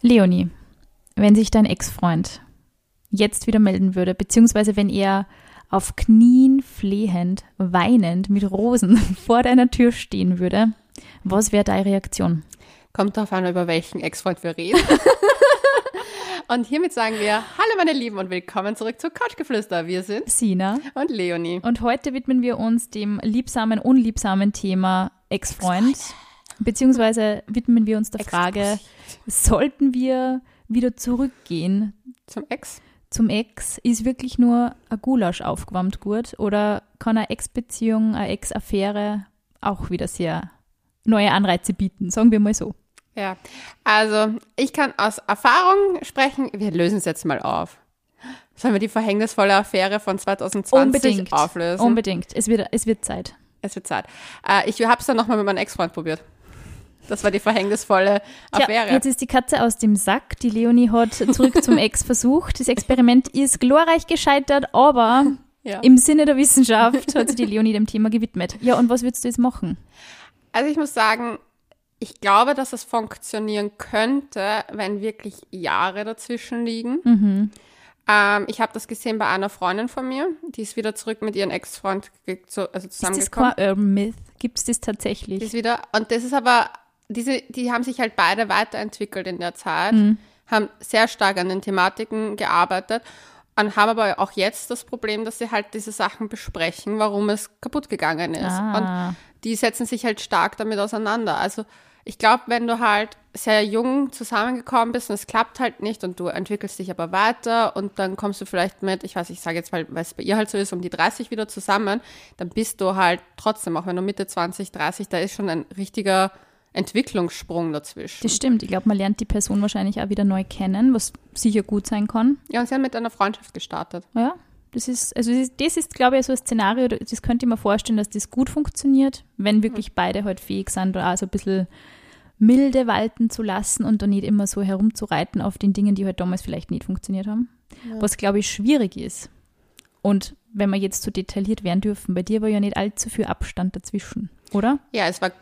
Leonie, wenn sich dein Ex-Freund jetzt wieder melden würde, beziehungsweise wenn er auf Knien flehend, weinend mit Rosen vor deiner Tür stehen würde, was wäre deine Reaktion? Kommt darauf an, über welchen Ex-Freund wir reden. und hiermit sagen wir Hallo meine Lieben und willkommen zurück zu Couchgeflüster. Wir sind Sina und Leonie. und heute widmen wir uns dem liebsamen, unliebsamen Thema Ex-Freund, beziehungsweise widmen wir uns der Frage, sollten wir wieder zurückgehen Zum Ex? zum Ex? Ist wirklich nur ein Gulasch aufgewärmt gut oder kann eine Ex-Beziehung, eine Ex-Affäre auch wieder sehr neue Anreize bieten, sagen wir mal so. Ja. Also, ich kann aus Erfahrung sprechen. Wir lösen es jetzt mal auf. Sollen wir die verhängnisvolle Affäre von 2020 Unbedingt. auflösen? Unbedingt. Es wird, es wird Zeit. Es wird Zeit. Äh, ich habe es dann nochmal mit meinem Ex-Freund probiert. Das war die verhängnisvolle Tja, Affäre. jetzt ist die Katze aus dem Sack. Die Leonie hat zurück zum Ex versucht. Das Experiment ist glorreich gescheitert, aber ja. im Sinne der Wissenschaft hat sich die Leonie dem Thema gewidmet. Ja, und was würdest du jetzt machen? Also ich muss sagen, ich glaube, dass es funktionieren könnte, wenn wirklich Jahre dazwischen liegen. Mhm. Ähm, ich habe das gesehen bei einer Freundin von mir, die ist wieder zurück mit ihrem Ex-Freund zu, also Ist das zusammengekommen. kein Urban Myth? Gibt es das tatsächlich? ist wieder, und das ist aber, diese, die haben sich halt beide weiterentwickelt in der Zeit, Mhm. haben sehr stark an den Thematiken gearbeitet und haben aber auch jetzt das Problem, dass sie halt diese Sachen besprechen, warum es kaputt gegangen ist. Ah. Und die setzen sich halt stark damit auseinander. Also ich glaube, wenn du halt sehr jung zusammengekommen bist und es klappt halt nicht und du entwickelst dich aber weiter und dann kommst du vielleicht mit, ich weiß, ich sage jetzt, weil weil es bei ihr halt so ist, um die 30 wieder zusammen, dann bist du halt trotzdem, auch wenn du Mitte 20, 30, da ist schon ein richtiger Entwicklungssprung dazwischen. Das stimmt. Ich glaube, man lernt die Person wahrscheinlich auch wieder neu kennen, was sicher gut sein kann. Ja, und sie haben mit einer Freundschaft gestartet. Ja, das ist, also das ist, das ist, glaube ich, so ein Szenario, das könnte ich mir vorstellen, dass das gut funktioniert, wenn wirklich beide halt fähig sind, da auch so ein bisschen milde walten zu lassen und dann nicht immer so herumzureiten auf den Dingen, die halt damals vielleicht nicht funktioniert haben. Was, glaube ich, schwierig ist. Und wenn wir jetzt so detailliert werden dürfen, bei dir war ja nicht allzu viel Abstand dazwischen, oder? Ja, es war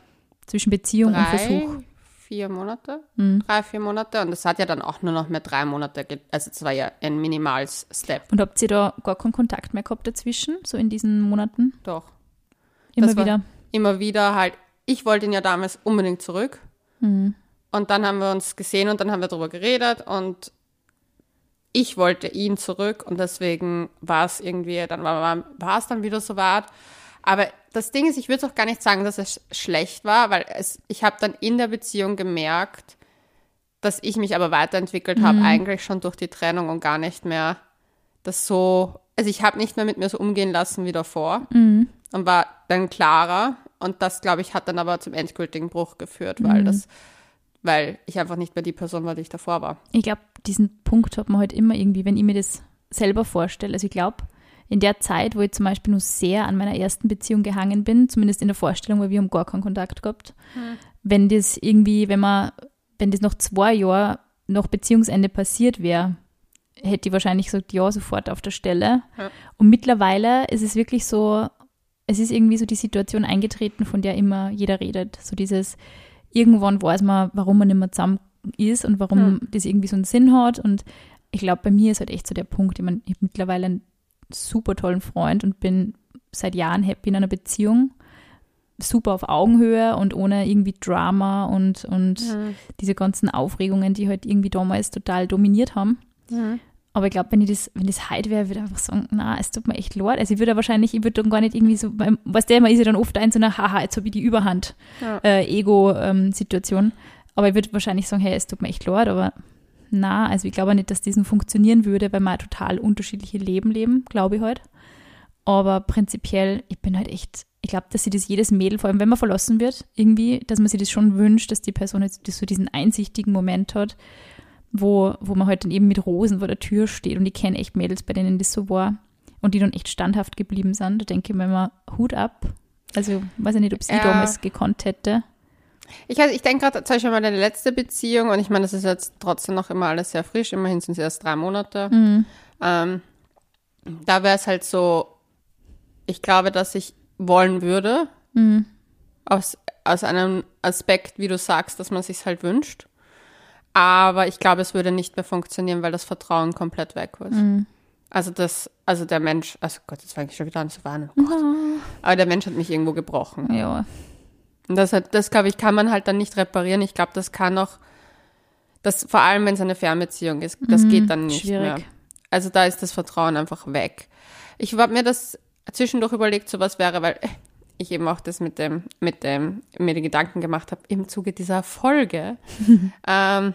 Zwischen Beziehung und drei, Versuch. vier Monate, Mhm. drei, vier Monate und es hat ja dann auch nur noch mehr drei Monate, also es war ja ein minimals Step. Und habt ihr da gar keinen Kontakt mehr gehabt dazwischen, so in diesen Monaten? Doch. Immer Das wieder. Immer wieder halt, ich wollte ihn ja damals unbedingt zurück. Mhm. Und dann haben wir uns gesehen und dann haben wir darüber geredet und ich wollte ihn zurück und deswegen war es irgendwie, dann war es dann wieder so weit. Aber das Ding ist, ich würde auch gar nicht sagen, dass es schlecht war, weil es, ich habe dann in der Beziehung gemerkt, dass ich mich aber weiterentwickelt habe, eigentlich schon durch die Trennung und gar nicht mehr das so, also ich habe nicht mehr mit mir so umgehen lassen wie davor und war dann klarer und das, glaube ich, hat dann aber zum endgültigen Bruch geführt, weil das, weil ich einfach nicht mehr die Person war, die ich davor war. Ich glaube, diesen Punkt hat man halt immer irgendwie, wenn ich mir das selber vorstelle. Also ich glaube, in der Zeit, wo ich zum Beispiel nur sehr an meiner ersten Beziehung gehangen bin, zumindest in der Vorstellung, weil wir haben gar keinen Kontakt gehabt, wenn das irgendwie, wenn man, wenn das noch zwei Jahre nach Beziehungsende passiert wäre, hätte ich wahrscheinlich gesagt, ja, sofort auf der Stelle. Ja. Und mittlerweile ist es wirklich so, es ist irgendwie so die Situation eingetreten, von der immer jeder redet. So dieses, irgendwann weiß man, warum man nicht mehr zusammen ist und warum das irgendwie so einen Sinn hat. Und ich glaube, bei mir ist halt echt so der Punkt, ich meine, ich habe mittlerweile einen super tollen Freund und bin seit Jahren happy in einer Beziehung. Super auf Augenhöhe und ohne irgendwie Drama und, und diese ganzen Aufregungen, die halt irgendwie damals total dominiert haben. Aber ich glaube, wenn ich das, wenn das heute wäre, würde ich einfach sagen, na, es tut mir echt leid. Also ich würde wahrscheinlich, ich würde dann gar nicht irgendwie so, was der immer ist ja dann oft ein so eine, haha, jetzt habe ich die Überhand, Ja. äh, Ego-Situation. aber ich würde wahrscheinlich sagen, hey, es tut mir echt leid, aber na, also ich glaube nicht, dass diesen funktionieren würde, weil wir ein total unterschiedliche Leben leben, glaube ich halt. Aber prinzipiell, ich bin halt echt, ich glaube, dass sie das jedes Mädel, vor allem wenn man verlassen wird, irgendwie, dass man sich das schon wünscht, dass die Person jetzt so diesen einsichtigen Moment hat, wo, wo man halt dann eben mit Rosen vor der Tür steht und ich kenne echt Mädels, bei denen das so war und die dann echt standhaft geblieben sind. Da denke ich mir immer, Hut ab. Also, weiß ich nicht, ob sie Ja. damals gekonnt hätte. Ich, ich denke gerade zum Beispiel an meine letzte Beziehung und ich meine, das ist jetzt trotzdem noch immer alles sehr frisch, immerhin sind es erst drei Monate. Ähm, da wäre es halt so, ich glaube, dass ich wollen würde, aus, aus einem Aspekt, wie du sagst, dass man sich halt wünscht. Aber ich glaube, es würde nicht mehr funktionieren, weil das Vertrauen komplett weg ist. Mhm. Also das, also der Mensch, also Gott, jetzt fange ich schon wieder an zu warnen. Oh Gott. Aber der Mensch hat mich irgendwo gebrochen. Ja. Und das, hat, das glaube ich, kann man halt dann nicht reparieren. Ich glaube, das kann auch, das, vor allem wenn es eine Fernbeziehung ist, das geht dann nicht Mhm. schwierig. mehr. Also da ist das Vertrauen einfach weg. Ich habe mir das zwischendurch überlegt, so was wäre, weil ich eben auch das mit dem, mit dem, mir die Gedanken gemacht habe im Zuge dieser Folge. ähm,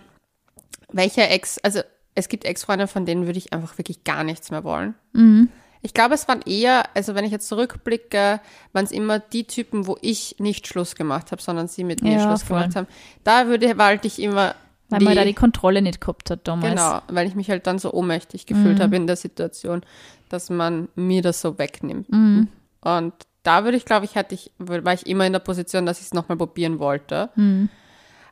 welcher Ex, also es gibt Ex-Freunde, von denen würde ich einfach wirklich gar nichts mehr wollen. Mhm. Ich glaube, es waren eher, also wenn ich jetzt zurückblicke, waren es immer die Typen, wo ich nicht Schluss gemacht habe, sondern sie mit mir Ja, Schluss voll. gemacht haben. Da würde, wollte ich immer Weil man da die Kontrolle nicht gehabt hat damals. Genau, weil ich mich halt dann so ohnmächtig gefühlt Mhm. habe in der Situation, dass man mir das so wegnimmt. Mhm. Und da würde ich, glaube ich, hatte ich, war ich immer in der Position, dass ich es nochmal probieren wollte. Mhm.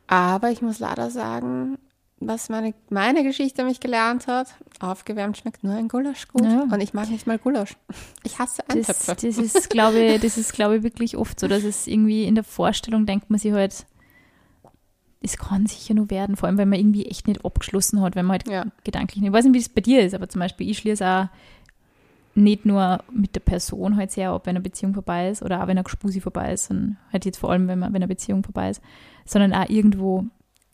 Aber ich muss leider sagen, was meine, meine Geschichte mich gelernt hat, aufgewärmt schmeckt nur ein Gulasch gut. Ja. Und ich mag nicht mal Gulasch. Ich hasse Das, Eintöpfe. das ist, glaube ich, das ist, glaube ich, wirklich oft so, dass es irgendwie in der Vorstellung denkt man sich halt, es kann sicher nur werden, vor allem, wenn man irgendwie echt nicht abgeschlossen hat, wenn man halt Ja. gedanklich nicht, ich weiß nicht, wie es bei dir ist, aber zum Beispiel, ich schließe auch nicht nur mit der Person halt sehr ab, wenn eine Beziehung vorbei ist oder auch wenn eine Gespusi vorbei ist, und halt jetzt vor allem, wenn, man, wenn eine Beziehung vorbei ist, sondern auch irgendwo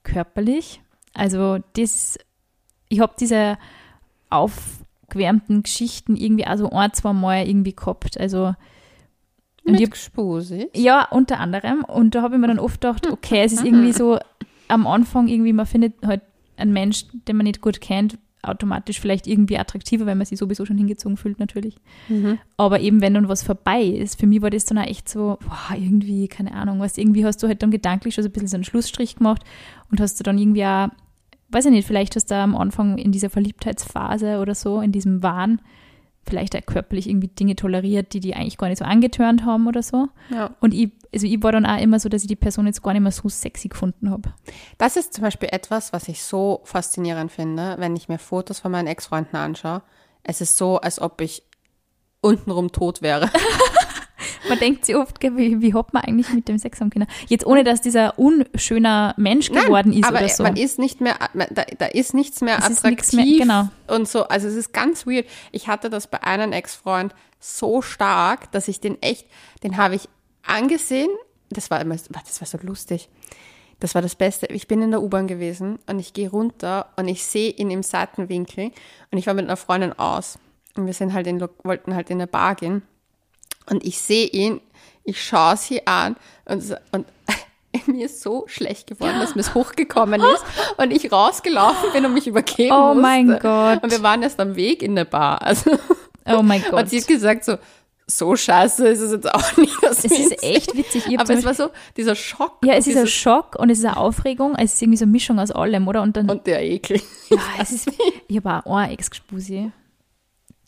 körperlich. Also das, ich habe diese aufgewärmten Geschichten irgendwie auch so ein, zwei Mal irgendwie gehabt. Also und Mit ich- Gspusi. ja, unter anderem. Und da habe ich mir dann oft gedacht, okay, es ist irgendwie so am Anfang irgendwie, man findet halt einen Mensch, den man nicht gut kennt, automatisch vielleicht irgendwie attraktiver, weil man sich sowieso schon hingezogen fühlt natürlich. Mhm. Aber eben, wenn dann was vorbei ist, für mich war das dann auch echt so, boah, irgendwie, keine Ahnung, was, irgendwie hast du halt dann gedanklich schon so ein bisschen so einen Schlussstrich gemacht und hast du dann irgendwie auch, weiß ich nicht, vielleicht hast du am Anfang in dieser Verliebtheitsphase oder so, in diesem Wahn, vielleicht auch körperlich irgendwie Dinge toleriert, die die eigentlich gar nicht so angetörnt haben oder so. Ja. Und ich, also ich war dann auch immer so, dass ich die Person jetzt gar nicht mehr so sexy gefunden habe. Das ist zum Beispiel etwas, was ich so faszinierend finde, wenn ich mir Fotos von meinen Ex-Freunden anschaue. Es ist so, als ob ich untenrum tot wäre. Man denkt sich oft, wie, wie hat man eigentlich mit dem Sex haben können? Jetzt ohne, dass dieser unschöner Mensch geworden ist aber oder so. man ist nicht mehr, da, da ist nichts mehr Es attraktiv mehr- genau. und so. Also es ist ganz weird. Ich hatte das bei einem Ex-Freund so stark, dass ich den echt, den habe ich angesehen. Das war immer, das war so lustig. Das war das Beste. Ich bin in der U-Bahn gewesen und ich gehe runter und ich sehe ihn im Seitenwinkel und ich war mit einer Freundin aus und wir sind halt in, wollten halt in eine Bar gehen und ich sehe ihn, ich schaue sie an und, und mir ist so schlecht geworden, dass mir es hochgekommen ist und ich rausgelaufen bin und mich übergeben Oh musste. mein Gott. Und wir waren erst am Weg in der Bar. Also, oh mein Gott. und sie hat gesagt so, so scheiße ist es jetzt auch nicht. es ist echt witzig. Aber es war so dieser Schock. Ja, es ist ein Schock und es ist eine Aufregung. Es ist irgendwie so eine Mischung aus allem, oder? Und dann, Und der Ekel. ja, es ist, ich habe auch einen Ex-Gespusi,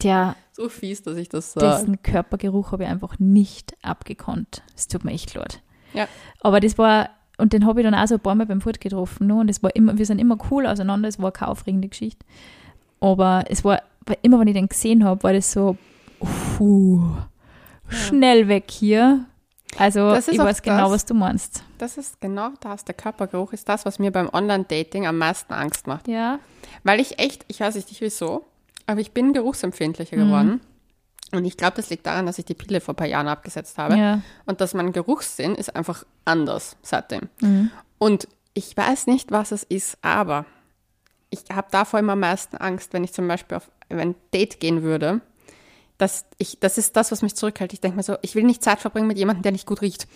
der, So fies, dass ich das sage. dessen Körpergeruch habe ich einfach nicht abgekonnt. Es tut mir echt leid. Ja. Aber das war, und den habe ich dann auch so ein paar Mal beim Furt getroffen. Ne? Und es war immer, wir sind immer cool auseinander, es war keine aufregende Geschichte. Aber es war, immer wenn ich den gesehen habe, war das so, puh, schnell weg hier. Also Das ist ich weiß genau, das. was du meinst. Das ist genau das. Der Körpergeruch ist das, was mir beim Online-Dating am meisten Angst macht. Ja. Weil ich echt, ich weiß nicht wieso, aber ich bin geruchsempfindlicher Mhm. geworden. Und ich glaube, das liegt daran, dass ich die Pille vor ein paar Jahren abgesetzt habe. Ja. Und dass mein Geruchssinn ist einfach anders seitdem. Mhm. Und ich weiß nicht, was es ist, aber ich habe davor immer am meisten Angst, wenn ich zum Beispiel auf ein Date gehen würde. Dass ich, das ist das, was mich zurückhält. Ich denke mir so, ich will nicht Zeit verbringen mit jemandem, der nicht gut riecht.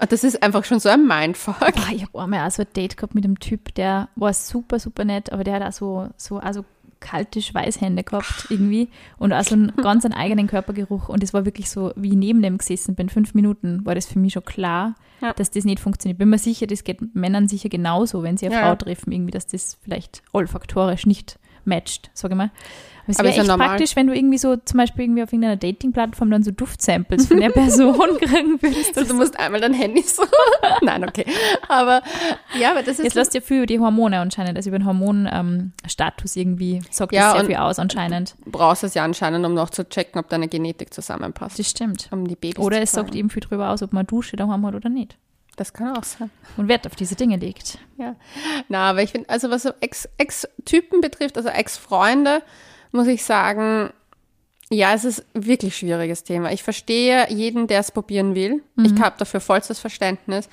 Und das ist einfach schon so ein Mindfuck. Boah, ich habe einmal auch so ein Date gehabt mit einem Typ, der war super, super nett, aber der hat auch so, so also kalte Schweißhände gehabt irgendwie und auch so einen ganz einen eigenen Körpergeruch und es war wirklich so, wie ich neben dem gesessen bin, fünf Minuten, war das für mich schon klar, Ja. dass das nicht funktioniert. Bin mir sicher, das geht Männern sicher genauso, wenn sie eine Ja, Frau treffen, irgendwie, dass das vielleicht olfaktorisch nicht matcht, sage ich mal. Aber es wäre ist ja echt normal. praktisch, wenn du irgendwie so zum Beispiel irgendwie auf irgendeiner Dating-Plattform dann so Duftsamples von der Person kriegen würdest. Also du musst einmal dein Handy so. Nein, okay. Aber ja, aber das ist Jetzt lässt ja viel über die Hormone anscheinend, also über den Hormonstatus irgendwie sagt Ja, das sehr viel aus anscheinend. du brauchst es ja anscheinend, um noch zu checken, ob deine Genetik zusammenpasst. Das stimmt. Um die Babys Oder es sagt eben viel drüber aus, ob man Dusche daheim hat oder nicht. Das kann auch sein. und Wert auf diese Dinge legt. Ja. Na, aber ich finde, also was so Ex- Ex-Typen betrifft, also Ex-Freunde, muss ich sagen, ja, es ist ein wirklich schwieriges Thema. Ich verstehe jeden, der es probieren will. Ich habe dafür vollstes Verständnis.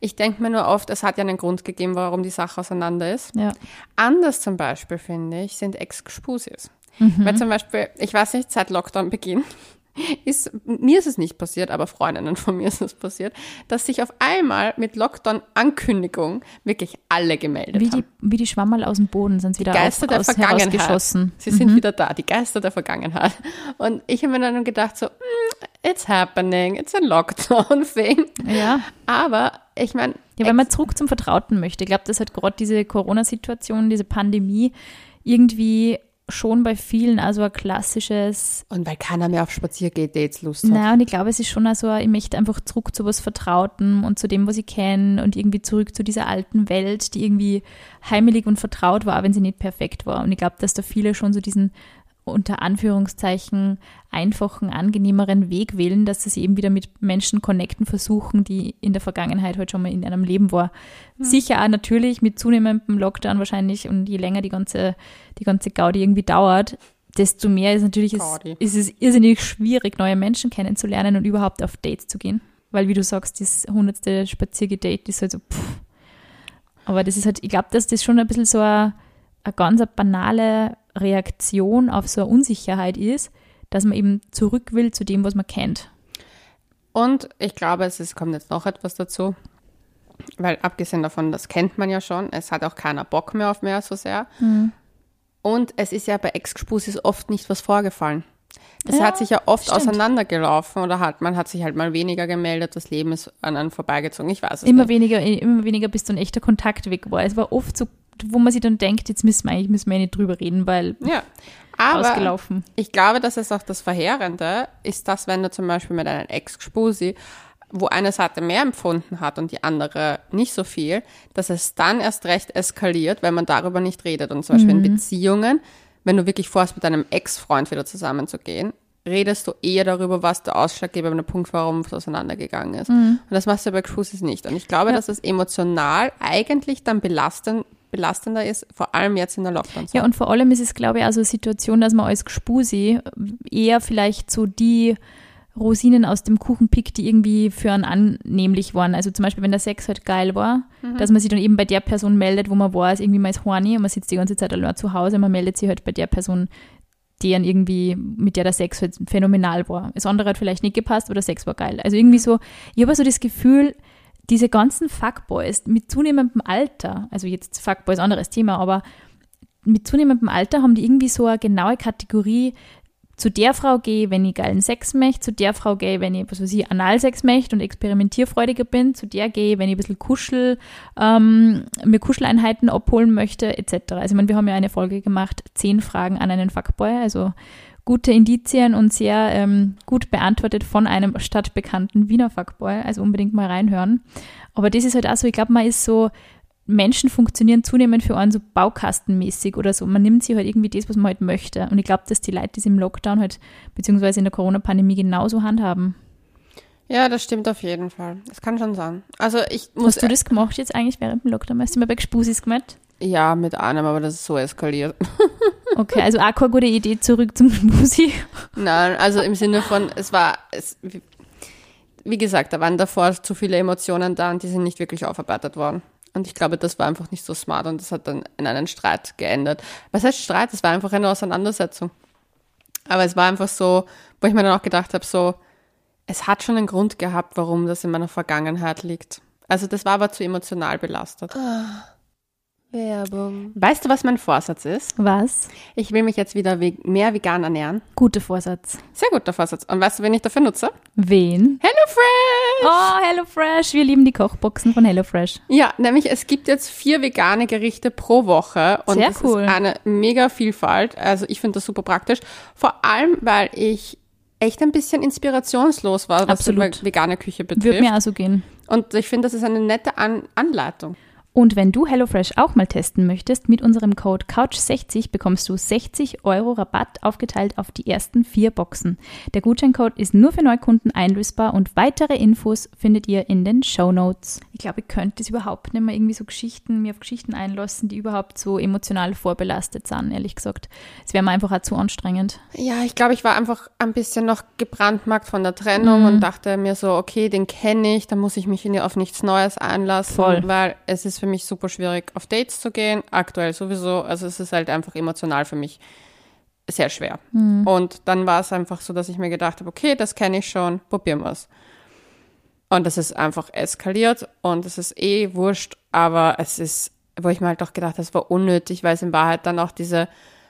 Ich denke mir nur oft, es hat ja einen Grund gegeben, warum die Sache auseinander ist. Ja. Anders zum Beispiel, finde ich, sind Ex-Spusis. Weil zum Beispiel, ich weiß nicht, seit Lockdown-Beginn ist, mir ist es nicht passiert, aber Freundinnen von mir ist es passiert, dass sich auf einmal mit Lockdown-Ankündigung wirklich alle gemeldet Wie haben. die, wie die Schwammerl aus dem Boden sind sie wieder Geister auf, der aus, Vergangenheit. herausgeschossen. Sie sind wieder da, die Geister der Vergangenheit. Und ich habe mir dann gedacht so, "Mm, it's happening, it's a Lockdown thing. Ja. Aber ich meine, Ja, wenn man zurück zum Vertrauten möchte. Ich glaube, dass halt gerade diese Corona-Situation, diese Pandemie irgendwie schon bei vielen also ein klassisches, und weil keiner mehr auf Spaziergeh-Dates Lust hat. naja, und ich glaube, es ist schon also, ich möchte einfach zurück zu was Vertrautem und zu dem, was ich kenne und irgendwie zurück zu dieser alten Welt, die irgendwie heimelig und vertraut war, wenn sie nicht perfekt war. Und ich glaube, dass da viele schon so diesen unter Anführungszeichen einfachen, angenehmeren Weg wählen, dass sie eben wieder mit Menschen connecten versuchen, die in der Vergangenheit halt schon mal in einem Leben war. Sicher auch natürlich mit zunehmendem Lockdown wahrscheinlich und je länger die ganze, die ganze Gaudi irgendwie dauert, desto mehr ist natürlich es, ist es irrsinnig schwierig, neue Menschen kennenzulernen und überhaupt auf Dates zu gehen. Weil, wie du sagst, das hundertste Spaziergedate ist halt so, pff. Aber das ist halt, ich glaube, dass das schon ein bisschen so eine, eine ganz banale Reaktion auf so eine Unsicherheit ist, dass man eben zurück will zu dem, was man kennt. Und ich glaube, es ist, kommt jetzt noch etwas dazu. Weil abgesehen davon, das kennt man ja schon, es hat auch keiner Bock mehr auf mehr so sehr. Und es ist ja bei Ex-Spusis oft nicht was vorgefallen. Das Ja, hat sich ja oft stimmt. auseinandergelaufen oder hat, man hat sich halt mal weniger gemeldet, das Leben ist an einem vorbeigezogen. Ich weiß es Immer nicht. weniger, immer weniger, bis so ein echter Kontakt weg war. Es war oft so, wo man sich dann denkt, jetzt müssen wir eigentlich müssen wir eh nicht drüber reden, weil Ja. Aber ausgelaufen. ich glaube, dass es auch das Verheerende ist, dass wenn du zum Beispiel mit einem Ex-Spusi, wo eine Seite mehr empfunden hat und die andere nicht so viel, dass es dann erst recht eskaliert, wenn man darüber nicht redet. Und zum Beispiel in Beziehungen, wenn du wirklich vorhast, mit deinem Ex-Freund wieder zusammenzugehen, redest du eher darüber, was der ausschlaggebende Punkt war, warum es auseinandergegangen ist. Und das machst du bei Spusis nicht. Und ich glaube, Ja. dass es emotional eigentlich dann belastend, belastender ist, vor allem jetzt in der Lockdown-Zeit. Ja, und vor allem ist es, glaube ich, also eine Situation, dass man als Gspusi eher vielleicht so die Rosinen aus dem Kuchen pickt, die irgendwie für einen annehmlich waren. Also zum Beispiel, wenn der Sex halt geil war, dass man sich dann eben bei der Person meldet, wo man war, ist irgendwie mal ist horny und man sitzt die ganze Zeit allein zu Hause, man meldet sich halt bei der Person, deren irgendwie, mit der der Sex halt phänomenal war. Das andere hat vielleicht nicht gepasst, aber der Sex war geil. Also irgendwie so, ich habe so das Gefühl, diese ganzen Fuckboys mit zunehmendem Alter, also jetzt Fuckboys anderes Thema, aber mit zunehmendem Alter haben die irgendwie so eine genaue Kategorie, zu der Frau gehe, wenn ich geilen Sex möchte, zu der Frau gehe, wenn ich, was weiß ich, Analsex möchte und experimentierfreudiger bin, zu der gehe, wenn ich ein bisschen Kuschel, ähm, mir Kuscheleinheiten abholen möchte, etc. Also ich meine, wir haben ja eine Folge gemacht, zehn Fragen an einen Fuckboy, also gute Indizien und sehr ähm, gut beantwortet von einem stadtbekannten Wiener Fuckboy, also unbedingt mal reinhören. Aber das ist halt auch so, ich glaube, man ist so, Menschen funktionieren zunehmend für einen so baukastenmäßig oder so. Man nimmt sich halt irgendwie das, was man halt möchte. Und ich glaube, dass die Leute das im Lockdown halt, beziehungsweise in der Corona-Pandemie genauso handhaben. Ja, das stimmt auf jeden Fall. Das kann schon sein. Also ich muss Hast du das gemacht jetzt eigentlich während dem Lockdown? Hast du mal bei Gspusis gemacht? Ja mit einem, aber das ist so eskaliert. Okay, also auch keine gute Idee zurück zum Gspusi. Nein, also im Sinne von, es war, es, wie, gesagt, da waren davor zu viele Emotionen da und die sind nicht wirklich aufarbeitet worden. Und ich glaube, das war einfach nicht so smart und das hat dann in einen Streit geendet. Was heißt Streit? Es war einfach eine Auseinandersetzung. Aber es war einfach so, wo ich mir dann auch gedacht habe, so, es hat schon einen Grund gehabt, warum das in meiner Vergangenheit liegt. Also das war aber zu emotional belastet. Werbung. Weißt du, was mein Vorsatz ist? Was? Ich will mich jetzt wieder mehr vegan ernähren. Guter Vorsatz. Sehr guter Vorsatz. Und weißt du, wen ich dafür nutze? Wen? HelloFresh! Oh, HelloFresh. Wir lieben die Kochboxen von HelloFresh. Ja, nämlich es gibt jetzt vier vegane Gerichte pro Woche und Sehr das cool. ist eine mega Vielfalt. Also ich finde das super praktisch. Vor allem, weil ich echt ein bisschen inspirationslos war, was Absolut. die vegane Küche Würde betrifft. mir auch so gehen. Und ich finde, das ist eine nette An Anleitung. Und wenn du HelloFresh auch mal testen möchtest, mit unserem Code Couch60 bekommst du 60 Euro Rabatt aufgeteilt auf die ersten vier Boxen. Der Gutscheincode ist nur für Neukunden einlösbar und weitere Infos findet ihr in den Show Notes. Ich glaube, ich könnte es überhaupt nicht mehr irgendwie so Geschichten, mir auf Geschichten einlassen, die überhaupt so emotional vorbelastet sind, ehrlich gesagt. Es wäre mir einfach auch zu anstrengend. Ja, ich glaube, ich war einfach ein bisschen noch gebrandmarkt von der Trennung mhm. und dachte mir so, okay, den kenne ich, da muss ich mich auf nichts Neues einlassen, Voll. weil es ist für mich super schwierig, auf Dates zu gehen. Aktuell sowieso. Also es ist halt einfach emotional für mich sehr schwer. Mhm. Und dann war es einfach so, dass ich mir gedacht habe, okay, das kenne ich schon, probieren wir es. Und das ist einfach eskaliert und es ist eh wurscht, aber es ist, wo ich mir halt doch gedacht habe, es war unnötig, weil es in Wahrheit dann auch diese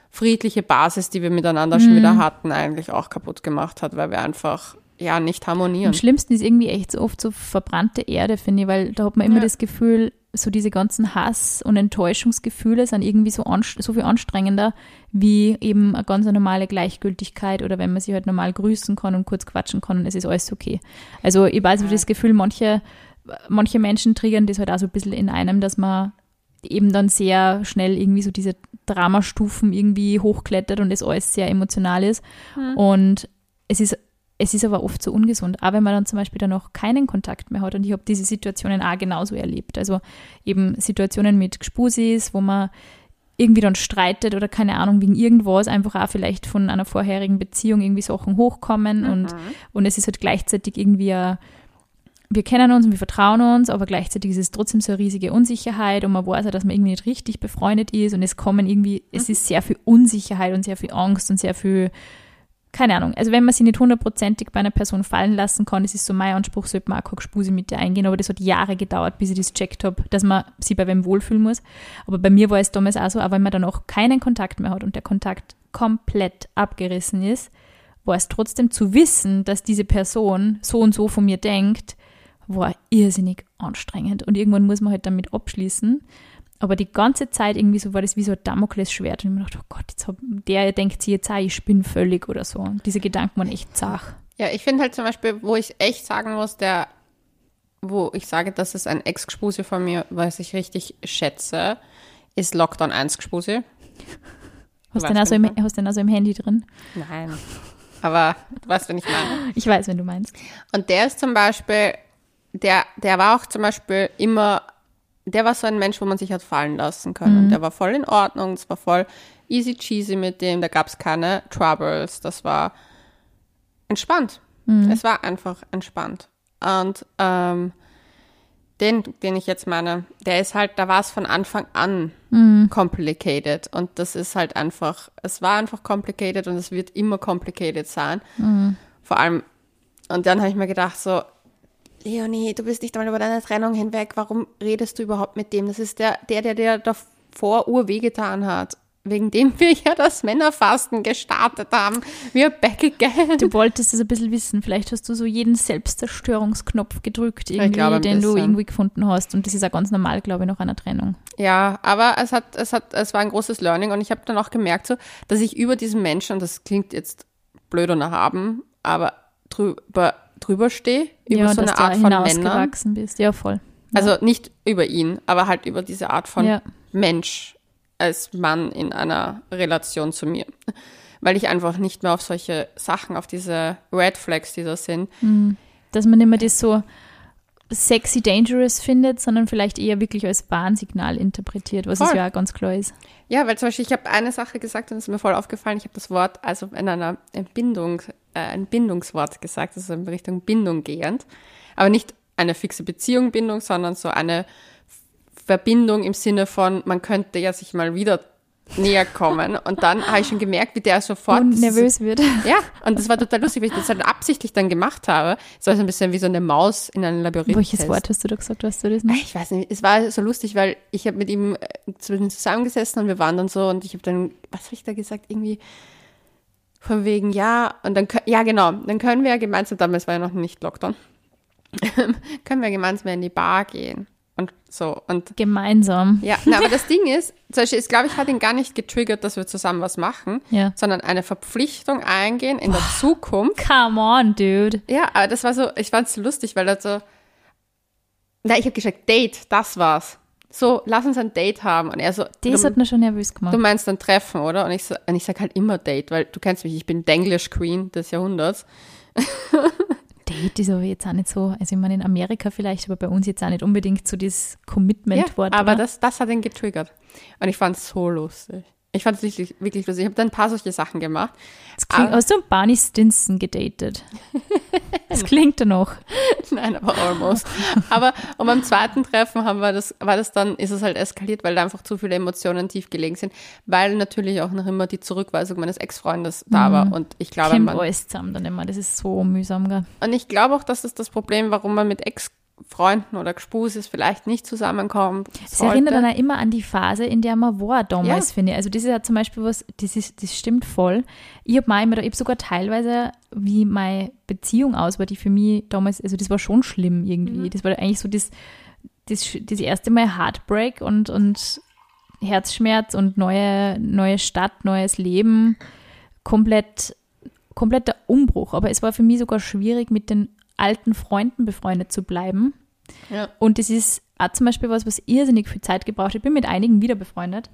friedliche Basis, die wir miteinander mhm. schon wieder hatten, eigentlich auch kaputt gemacht hat, weil wir einfach ja nicht harmonieren. Am schlimmsten ist irgendwie echt so oft so verbrannte Erde, finde ich, weil da hat man immer ja. das Gefühl, so diese ganzen Hass- und Enttäuschungsgefühle sind irgendwie so, so viel anstrengender wie eben eine ganz normale Gleichgültigkeit oder wenn man sich halt normal grüßen kann und kurz quatschen kann und es ist alles okay. Also ich weiß, ja. das Gefühl, manche, manche Menschen triggern das halt auch so ein bisschen in einem, dass man eben dann sehr schnell irgendwie so diese Dramastufen irgendwie hochklettert und es alles sehr emotional ist. Mhm. Und es ist es ist aber oft so ungesund, auch wenn man dann zum Beispiel dann noch keinen Kontakt mehr hat. Und ich habe diese Situationen auch genauso erlebt. Also eben Situationen mit Gspusis, wo man irgendwie dann streitet oder keine Ahnung, wegen irgendwas, einfach auch vielleicht von einer vorherigen Beziehung irgendwie Sachen hochkommen mhm. und, und es ist halt gleichzeitig irgendwie ein, wir kennen uns und wir vertrauen uns, aber gleichzeitig ist es trotzdem so eine riesige Unsicherheit und man weiß auch, dass man irgendwie nicht richtig befreundet ist und es kommen irgendwie, es mhm. ist sehr viel Unsicherheit und sehr viel Angst und sehr viel keine Ahnung, also wenn man sie nicht hundertprozentig bei einer Person fallen lassen kann, das ist so mein Anspruch, sollte man auch Spuse mit dir eingehen, aber das hat Jahre gedauert, bis ich das checkt habe, dass man sich bei wem wohlfühlen muss. Aber bei mir war es damals auch so, auch wenn man dann auch keinen Kontakt mehr hat und der Kontakt komplett abgerissen ist, war es trotzdem zu wissen, dass diese Person so und so von mir denkt, war irrsinnig anstrengend. Und irgendwann muss man halt damit abschließen. Aber die ganze Zeit irgendwie so war das wie so ein Damoklesschwert. Und ich mir dachte, oh Gott, jetzt hab, der denkt sich jetzt auch, ich bin völlig oder so. Und diese Gedanken waren echt zach. Ja, ich finde halt zum Beispiel, wo ich echt sagen muss, der, wo ich sage, das ist ein Ex-Gespuse von mir, was ich richtig schätze, ist Lockdown 1 Gespuse. Hast du den, also im, hast den also im Handy drin? Nein. Aber du weißt, wenn ich meine. Ich weiß, wenn du meinst. Und der ist zum Beispiel, der, der war auch zum Beispiel immer der war so ein Mensch, wo man sich hat fallen lassen können. Mhm. Der war voll in Ordnung, es war voll easy cheesy mit dem, da gab es keine Troubles, das war entspannt. Mhm. Es war einfach entspannt. Und ähm, den, den ich jetzt meine, der ist halt, da war es von Anfang an mhm. complicated. Und das ist halt einfach, es war einfach complicated und es wird immer complicated sein. Mhm. Vor allem, und dann habe ich mir gedacht, so, Leonie, du bist nicht einmal über deine Trennung hinweg. Warum redest du überhaupt mit dem? Das ist der, der, der dir davor urweh getan hat. Wegen dem wir ja das Männerfasten gestartet haben. Wir back again. Du wolltest es ein bisschen wissen. Vielleicht hast du so jeden Selbstzerstörungsknopf gedrückt, irgendwie, den du irgendwie gefunden hast. Und das ist ja ganz normal, glaube ich, nach einer Trennung. Ja, aber es hat, es hat, es war ein großes Learning und ich habe dann auch gemerkt, so, dass ich über diesen Menschen, und das klingt jetzt blöd und erhaben, aber drüber drüber stehe, über ja, so eine Art von Männern. bist. Ja, voll. Ja. Also nicht über ihn, aber halt über diese Art von ja. Mensch als Mann in einer Relation zu mir. Weil ich einfach nicht mehr auf solche Sachen, auf diese Red Flags, die da sind. Mhm. Dass man immer das so sexy dangerous findet, sondern vielleicht eher wirklich als Warnsignal interpretiert, was voll. es ja auch ganz klar ist. Ja, weil zum Beispiel, ich habe eine Sache gesagt und es ist mir voll aufgefallen, ich habe das Wort also in einer Bindung, äh, ein Bindungswort gesagt, also in Richtung Bindung gehend, aber nicht eine fixe Beziehung Bindung, sondern so eine Verbindung im Sinne von, man könnte ja sich mal wieder näher kommen. Und dann habe ich schon gemerkt, wie der sofort und nervös wird. Ja, und das war total lustig, weil ich das halt absichtlich dann gemacht habe. Es war so ein bisschen wie so eine Maus in einem Labyrinth. Welches Wort hast du da gesagt, weißt du das noch? Ich weiß nicht, es war so lustig, weil ich habe mit ihm äh, zusammengesessen und wir waren dann so und ich habe dann, was habe ich da gesagt, irgendwie von wegen, ja, und dann, ja genau, dann können wir ja gemeinsam, damals war ja noch nicht Lockdown, können wir gemeinsam in die Bar gehen und so. Und Gemeinsam. Ja, na, aber das Ding ist, zum Beispiel, ich glaube, ich hat ihn gar nicht getriggert, dass wir zusammen was machen, ja. sondern eine Verpflichtung eingehen in der Zukunft. Come on, dude. Ja, aber das war so, ich fand es so lustig, weil er so, na, ich habe gesagt, Date, das war's. So, lass uns ein Date haben. Und er so, Das du, hat mir schon nervös gemacht. du meinst ein Treffen, oder? Und ich, so, und ich sag halt immer Date, weil du kennst mich, ich bin Denglish Queen des Jahrhunderts. Date ist aber jetzt auch nicht so, also ich meine in Amerika vielleicht, aber bei uns jetzt auch nicht unbedingt so das Commitment-Wort. aber oder? das, das hat ihn getriggert. Und ich fand es so lustig. Ich fand es wirklich, wirklich lustig. Ich habe dann ein paar solche Sachen gemacht. Das klingt, aber- hast du einen Barney Stinson gedatet? Das klingt danach. Nein, aber almost. aber und beim zweiten Treffen haben wir das, war das dann, ist es halt eskaliert, weil da einfach zu viele Emotionen tief gelegen sind, weil natürlich auch noch immer die Zurückweisung meines Ex-Freundes da war. Und ich glaube, Kommt man, zusammen dann immer. Das ist so mühsam. Gell? und ich glaube auch, das ist das Problem, warum man mit Ex-Freunden oder Gespuses vielleicht nicht zusammenkommt. Das erinnert dann auch immer an die Phase, in der man war damals, finde ich. Also das ist ja zum Beispiel was, das, ist, das stimmt voll. Ich habe mal immer, ich habe sogar teilweise, wie meine Beziehung aus war, die für mich damals, also das war schon schlimm irgendwie. Das war eigentlich so das, das, das erste Mal Heartbreak und, und Herzschmerz und neue, neue Stadt, neues Leben. Komplett, kompletter Umbruch. Aber es war für mich sogar schwierig, mit den alten Freunden befreundet zu bleiben. Ja. Und das ist auch zum Beispiel was, was irrsinnig viel Zeit gebraucht hat. Ich bin mit einigen wieder befreundet,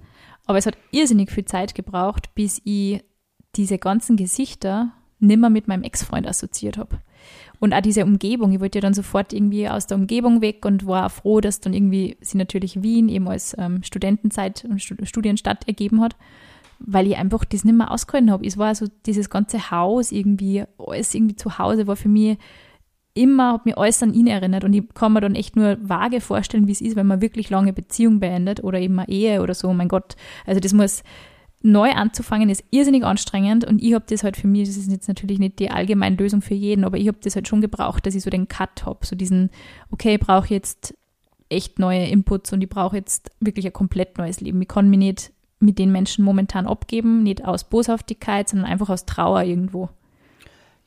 aber es hat irrsinnig viel Zeit gebraucht, bis ich diese ganzen Gesichter nimmer mit meinem Ex-Freund assoziiert habe. Und auch diese Umgebung, ich wollte ja dann sofort irgendwie aus der Umgebung weg und war auch froh, dass dann irgendwie sie natürlich Wien eben als ähm, Studentenzeit und Stud Studienstadt ergeben hat, weil ich einfach das nicht mehr ausgehalten habe. Es war so dieses ganze Haus irgendwie, alles irgendwie zu Hause war für mich immer, hat mich alles an ihn erinnert und ich kann mir dann echt nur vage vorstellen, wie es ist, wenn man wirklich lange Beziehung beendet oder eben eine Ehe oder so. Mein Gott, also das muss neu anzufangen, ist irrsinnig anstrengend und ich habe das halt für mich, das ist jetzt natürlich nicht die allgemeine Lösung für jeden, aber ich habe das halt schon gebraucht, dass ich so den Cut habe, so diesen, okay, ich brauche jetzt echt neue Inputs und ich brauche jetzt wirklich ein komplett neues Leben. Ich kann mich nicht mit den Menschen momentan abgeben, nicht aus Boshaftigkeit, sondern einfach aus Trauer irgendwo.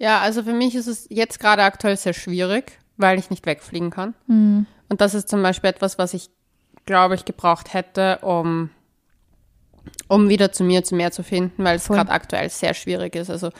Ja, also für mich ist es jetzt gerade aktuell sehr schwierig, weil ich nicht wegfliegen kann. Hm. Und das ist zum Beispiel etwas, was ich, glaube ich, gebraucht hätte, um, um wieder zu mir, zu mir zu finden, weil es gerade aktuell sehr schwierig ist. Also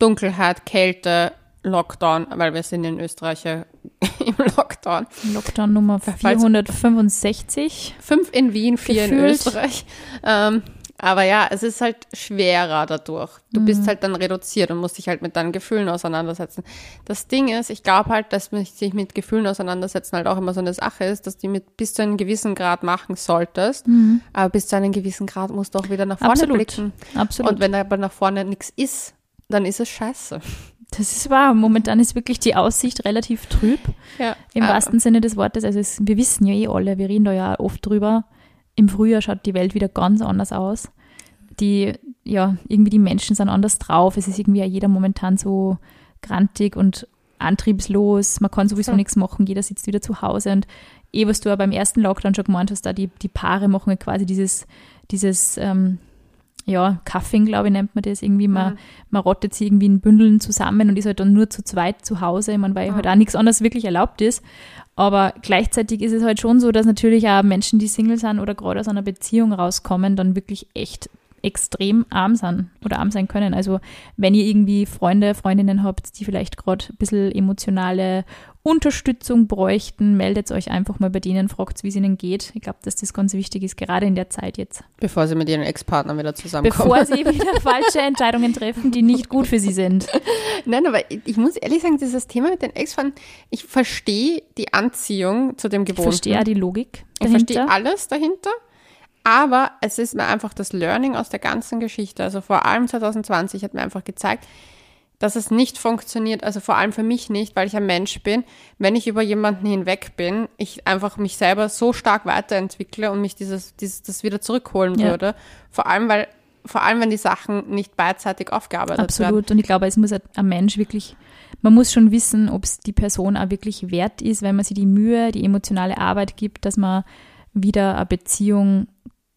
Dunkelheit, Kälte, Lockdown, weil wir sind in Österreich ja im Lockdown. Lockdown Nummer Falls- 465. Fünf in Wien, vier in Gefühlt. Österreich. Ähm, aber ja, es ist halt schwerer dadurch. Du Mhm. bist halt dann reduziert und musst dich halt mit deinen Gefühlen auseinandersetzen. Das Ding ist, ich glaube halt, dass man sich mit Gefühlen auseinandersetzen halt auch immer so eine Sache ist, dass die mit bis zu einem gewissen Grad machen solltest. Aber bis zu einem gewissen Grad musst du auch wieder nach vorne Mhm. Absolut. blicken. Absolut. Und wenn aber nach vorne nichts ist, dann ist es scheiße. das ist wahr. Momentan ist wirklich die Aussicht relativ trüb. Ja. Im wahrsten Sinne des Wortes. Also es, wir wissen ja eh alle, wir reden da ja oft drüber. Im Frühjahr schaut die Welt wieder ganz anders aus. Die, ja, irgendwie die Menschen sind anders drauf. Es ist irgendwie ja jeder momentan so grantig und antriebslos. Man kann sowieso Ja. nichts machen. Jeder sitzt wieder zu Hause. Und eh, was du ja beim ersten Lockdown schon gemeint hast, da die, die Paare machen ja quasi dieses, dieses, ähm, ja, Cuffing, glaube ich, nennt man das irgendwie. Man, Mhm. man rottet sie irgendwie in Bündeln zusammen und ist halt dann nur zu zweit zu Hause, ich meine, weil Ja. halt auch nichts anderes wirklich erlaubt ist. Aber gleichzeitig ist es halt schon so, dass natürlich auch Menschen, die Single sind oder gerade aus einer Beziehung rauskommen, dann wirklich echt extrem arm sind oder arm sein können. Also wenn ihr irgendwie Freunde, Freundinnen habt, die vielleicht gerade ein bisschen emotionale Unterstützung bräuchten, meldet euch einfach mal bei denen, fragt, wie es ihnen geht. Ich glaube, dass das ganz wichtig ist, gerade in der Zeit jetzt. Bevor sie mit ihren Ex-Partnern wieder zusammenkommen. Bevor sie wieder falsche Entscheidungen treffen, die nicht gut für sie sind. Nein, aber ich, ich muss ehrlich sagen, dieses Thema mit den Ex-Freunden, ich verstehe die Anziehung zu dem Ich Gewohnten. verstehe auch die Logik Ich dahinter. verstehe alles dahinter, aber es ist mir einfach das Learning aus der ganzen Geschichte. Also vor allem 2020 hat mir einfach gezeigt, dass es nicht funktioniert, also vor allem für mich nicht, weil ich ein Mensch bin, wenn ich über jemanden hinweg bin, ich einfach mich selber so stark weiterentwickle und mich dieses, dieses das wieder zurückholen Ja. würde. Vor allem, weil, vor allem, wenn die Sachen nicht beidseitig aufgearbeitet werden. Absolut. Und ich glaube, es muss ein Mensch wirklich, man muss schon wissen, ob es die Person auch wirklich wert ist, wenn man sie die Mühe, die emotionale Arbeit gibt, dass man wieder eine Beziehung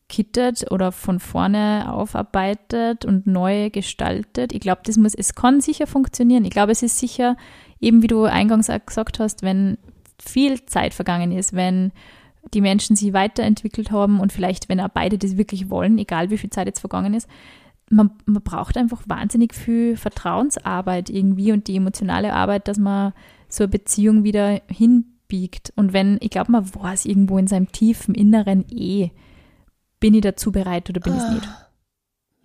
kittet oder von vorne aufarbeitet und neu gestaltet. Ich glaube, das muss, es kann sicher funktionieren. Ich glaube, es ist sicher, eben wie du eingangs auch gesagt hast, wenn viel Zeit vergangen ist, wenn die Menschen sich weiterentwickelt haben und vielleicht, wenn auch beide das wirklich wollen, egal wie viel Zeit jetzt vergangen ist, man, man braucht einfach wahnsinnig viel Vertrauensarbeit irgendwie und die emotionale Arbeit, dass man so eine Beziehung wieder biegt. Und wenn, ich glaube, man weiß irgendwo in seinem tiefen Inneren eh, bin ich dazu bereit oder bin ich es nicht.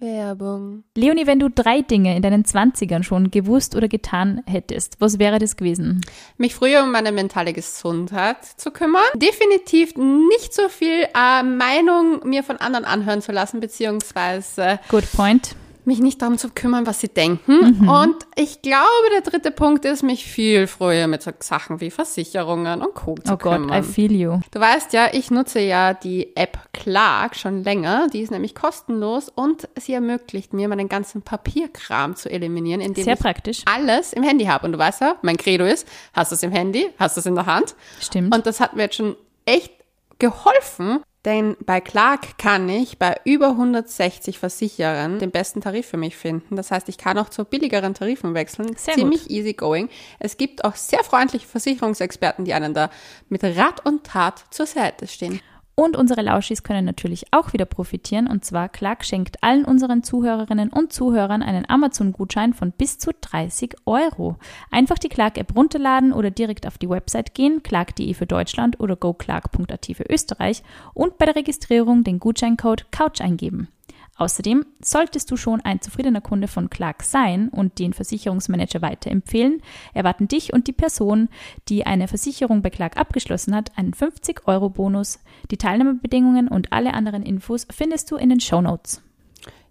Werbung. Leonie, wenn du drei Dinge in deinen Zwanzigern schon gewusst oder getan hättest, was wäre das gewesen? Mich früher um meine mentale Gesundheit zu kümmern. Definitiv nicht so viel äh, Meinung mir von anderen anhören zu lassen, beziehungsweise Good point mich nicht darum zu kümmern, was sie denken. Mhm. Und ich glaube, der dritte Punkt ist, mich viel früher mit so Sachen wie Versicherungen und Co. zu oh kümmern. Oh Gott, I feel you. Du weißt ja, ich nutze ja die App Clark schon länger. Die ist nämlich kostenlos und sie ermöglicht mir, meinen ganzen Papierkram zu eliminieren, indem Sehr ich praktisch. alles im Handy habe. Und du weißt ja, mein Credo ist, hast du es im Handy, hast du es in der Hand. Stimmt. Und das hat mir jetzt schon echt geholfen, denn bei Clark kann ich bei über 160 Versicherern den besten Tarif für mich finden. Das heißt, ich kann auch zu billigeren Tarifen wechseln. Sehr Ziemlich gut. easy going. Es gibt auch sehr freundliche Versicherungsexperten, die einen da mit Rat und Tat zur Seite stehen. Und unsere Lauschis können natürlich auch wieder profitieren. Und zwar Clark schenkt allen unseren Zuhörerinnen und Zuhörern einen Amazon-Gutschein von bis zu 30 Euro. Einfach die Clark-App runterladen oder direkt auf die Website gehen, clark.de für Deutschland oder goclark.at für Österreich und bei der Registrierung den Gutscheincode COUCH eingeben. Außerdem solltest du schon ein zufriedener Kunde von Clark sein und den Versicherungsmanager weiterempfehlen, erwarten dich und die Person, die eine Versicherung bei Clark abgeschlossen hat, einen 50-Euro-Bonus. Die Teilnahmebedingungen und alle anderen Infos findest du in den Show Notes.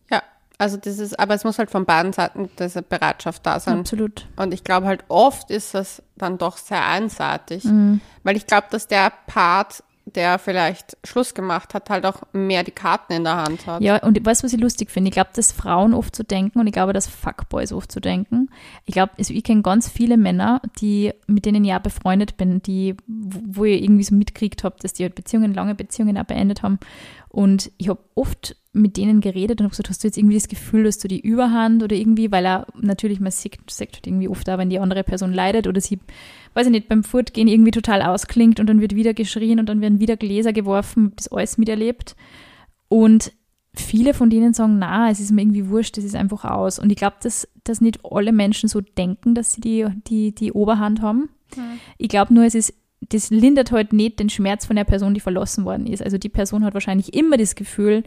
Ja, also das ist, aber es muss halt von beiden Seiten diese Bereitschaft da sein. Absolut. Und ich glaube halt oft ist das dann doch sehr einseitig, mhm. weil ich glaube, dass der Part der vielleicht Schluss gemacht hat, halt auch mehr die Karten in der Hand hat. Ja, und weißt du, was ich lustig finde? Ich glaube, dass Frauen oft so denken und ich glaube, dass Fuckboys oft so denken. Ich glaube, also ich kenne ganz viele Männer, die, mit denen ich ja befreundet bin, die, wo ich irgendwie so mitkriegt habe, dass die halt Beziehungen, lange Beziehungen auch beendet haben. Und ich habe oft mit denen geredet und habe gesagt, hast du jetzt irgendwie das Gefühl, dass du die Überhand oder irgendwie, weil er natürlich, man sieht, sagt halt irgendwie oft auch, wenn die andere Person leidet oder sie, weiß ich nicht, beim Fortgehen irgendwie total ausklingt und dann wird wieder geschrien und dann werden wieder Gläser geworfen, das alles miterlebt. Und viele von denen sagen, na, es ist mir irgendwie wurscht, das ist einfach aus. Und ich glaube, dass, dass nicht alle Menschen so denken, dass sie die, die, die Oberhand haben. Mhm. Ich glaube nur, es ist das lindert halt nicht den Schmerz von der Person, die verlassen worden ist. Also die Person hat wahrscheinlich immer das Gefühl,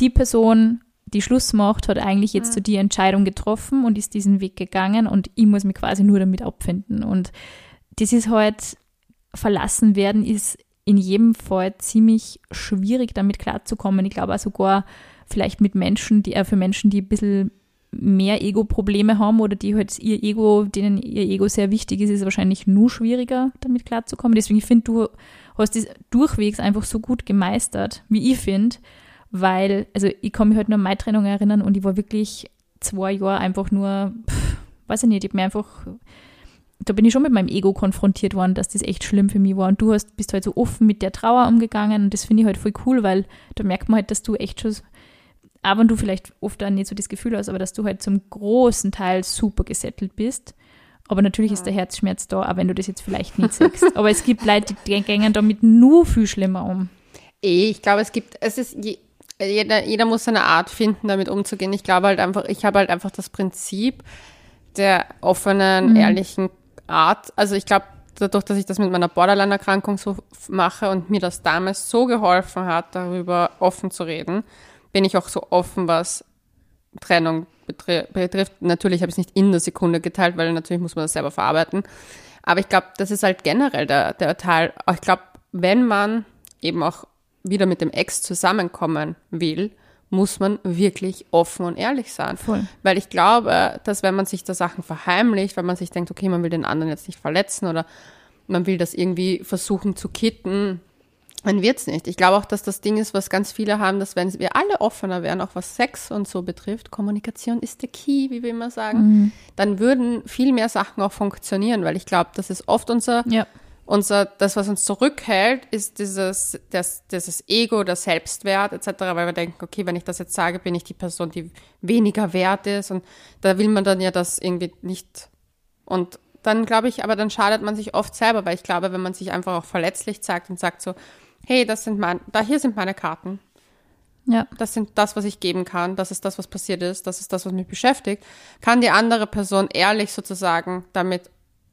die Person, die Schluss macht, hat eigentlich jetzt mhm. so die Entscheidung getroffen und ist diesen Weg gegangen und ich muss mich quasi nur damit abfinden. Und das ist halt, verlassen werden ist in jedem Fall ziemlich schwierig, damit klarzukommen. Ich glaube auch sogar vielleicht mit Menschen, die, äh, für Menschen, die ein bisschen mehr Ego-Probleme haben oder die halt ihr Ego, denen ihr Ego sehr wichtig ist, ist es wahrscheinlich nur schwieriger, damit klarzukommen. Deswegen finde du hast das durchwegs einfach so gut gemeistert, wie ich finde, weil, also ich kann mich halt nur an meine Trennung erinnern und ich war wirklich zwei Jahre einfach nur, pff, weiß ich nicht, ich habe mir einfach, da bin ich schon mit meinem Ego konfrontiert worden, dass das echt schlimm für mich war. Und du hast, bist halt so offen mit der Trauer umgegangen und das finde ich halt voll cool, weil da merkt man halt, dass du echt schon, auch wenn du vielleicht oft dann nicht so das Gefühl hast, aber dass du halt zum großen Teil super gesettelt bist. Aber natürlich ja. ist der Herzschmerz da, auch wenn du das jetzt vielleicht nicht sagst. aber es gibt Leute, die gehen damit nur viel schlimmer um. Eh, ich glaube, es gibt, es ist, je, jeder, jeder muss seine Art finden, damit umzugehen. Ich glaube halt einfach, ich habe halt einfach das Prinzip der offenen, mhm. ehrlichen Art. Also ich glaube, dadurch, dass ich das mit meiner Borderline-Erkrankung so mache und mir das damals so geholfen hat, darüber offen zu reden, bin ich auch so offen, was Trennung betrifft. Natürlich habe ich es nicht in der Sekunde geteilt, weil natürlich muss man das selber verarbeiten. Aber ich glaube, das ist halt generell der, der Teil. Ich glaube, wenn man eben auch wieder mit dem Ex zusammenkommen will, muss man wirklich offen und ehrlich sein. Voll. Weil ich glaube, dass wenn man sich da Sachen verheimlicht, weil man sich denkt, okay, man will den anderen jetzt nicht verletzen oder man will das irgendwie versuchen zu kitten, dann wird's nicht. Ich glaube auch, dass das Ding ist, was ganz viele haben, dass wenn wir alle offener wären, auch was Sex und so betrifft, Kommunikation ist der Key, wie wir immer sagen, mhm. dann würden viel mehr Sachen auch funktionieren, weil ich glaube, das ist oft unser ja unser, das, was uns zurückhält, ist dieses, das, dieses Ego, der Selbstwert etc., weil wir denken, okay, wenn ich das jetzt sage, bin ich die Person, die weniger wert ist und da will man dann ja das irgendwie nicht und dann glaube ich, aber dann schadet man sich oft selber, weil ich glaube, wenn man sich einfach auch verletzlich zeigt und sagt so, hey, das sind mein, da hier sind meine Karten. Ja. Das sind das, was ich geben kann. Das ist das, was passiert ist. Das ist das, was mich beschäftigt. Kann die andere Person ehrlich sozusagen damit